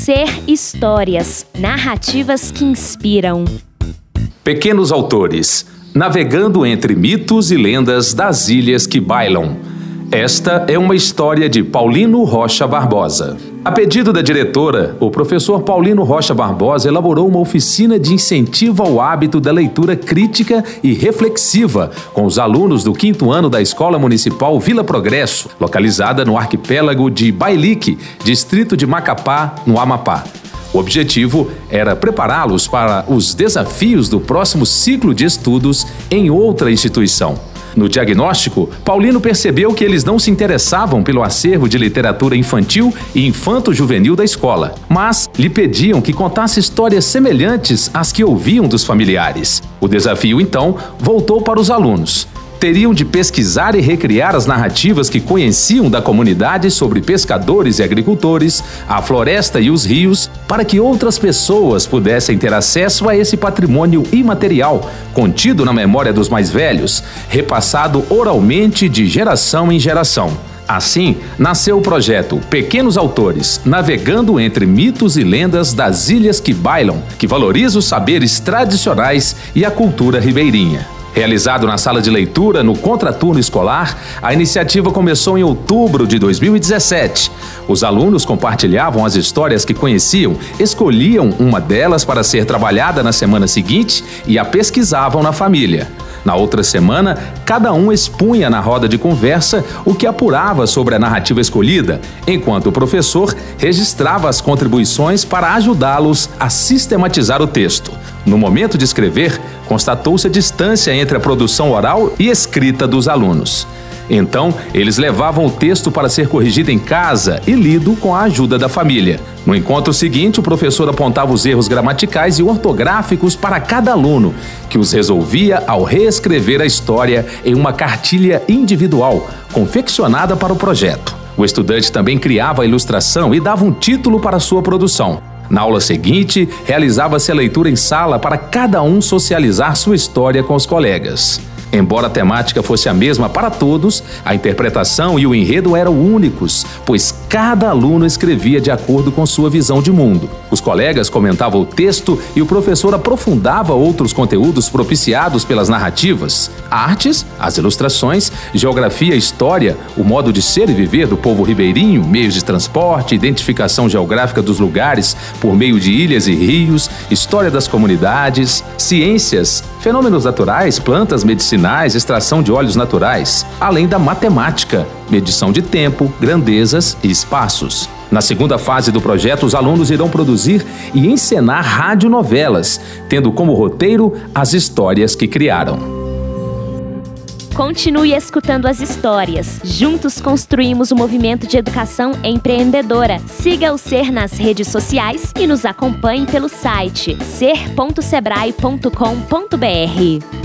Ser Histórias, narrativas que inspiram. Pequenos autores, navegando entre mitos e lendas das ilhas que bailam. Esta é uma história de Paulino Rocha Barbosa. A pedido da diretora, o professor Paulino Rocha Barbosa elaborou uma oficina de incentivo ao hábito da leitura crítica e reflexiva com os alunos do quinto ano da Escola Municipal Vila Progresso, localizada no arquipélago de Bailique, distrito de Macapá, no Amapá. O objetivo era prepará-los para os desafios do próximo ciclo de estudos em outra instituição. No diagnóstico, Paulino percebeu que eles não se interessavam pelo acervo de literatura infantil e infanto-juvenil da escola, mas lhe pediam que contasse histórias semelhantes às que ouviam dos familiares. O desafio, então, voltou para os alunos teriam de pesquisar e recriar as narrativas que conheciam da comunidade sobre pescadores e agricultores, a floresta e os rios, para que outras pessoas pudessem ter acesso a esse patrimônio imaterial, contido na memória dos mais velhos, repassado oralmente de geração em geração. Assim, nasceu o projeto Pequenos Autores, navegando entre mitos e lendas das ilhas que bailam, que valoriza os saberes tradicionais e a cultura ribeirinha. Realizado na sala de leitura no contraturno escolar, a iniciativa começou em outubro de 2017. Os alunos compartilhavam as histórias que conheciam, escolhiam uma delas para ser trabalhada na semana seguinte e a pesquisavam na família. Na outra semana, cada um expunha na roda de conversa o que apurava sobre a narrativa escolhida, enquanto o professor registrava as contribuições para ajudá-los a sistematizar o texto. No momento de escrever, constatou-se a distância entre a produção oral e escrita dos alunos. Então, eles levavam o texto para ser corrigido em casa e lido com a ajuda da família. No encontro seguinte, o professor apontava os erros gramaticais e ortográficos para cada aluno, que os resolvia ao reescrever a história em uma cartilha individual, confeccionada para o projeto. O estudante também criava a ilustração e dava um título para sua produção. Na aula seguinte, realizava-se a leitura em sala para cada um socializar sua história com os colegas. Embora a temática fosse a mesma para todos, a interpretação e o enredo eram únicos, pois cada aluno escrevia de acordo com sua visão de mundo. Os colegas comentavam o texto e o professor aprofundava outros conteúdos propiciados pelas narrativas, artes, as ilustrações, geografia, história, o modo de ser e viver do povo ribeirinho, meios de transporte, identificação geográfica dos lugares por meio de ilhas e rios, história das comunidades, ciências, fenômenos naturais, plantas medicinais, extração de óleos naturais, além da matemática, medição de tempo, grandezas e espaços. Na segunda fase do projeto, os alunos irão produzir e encenar radionovelas, tendo como roteiro as histórias que criaram. Continue escutando as histórias. Juntos construímos o um movimento de educação empreendedora. Siga o Ser nas redes sociais e nos acompanhe pelo site ser.sebrae.com.br.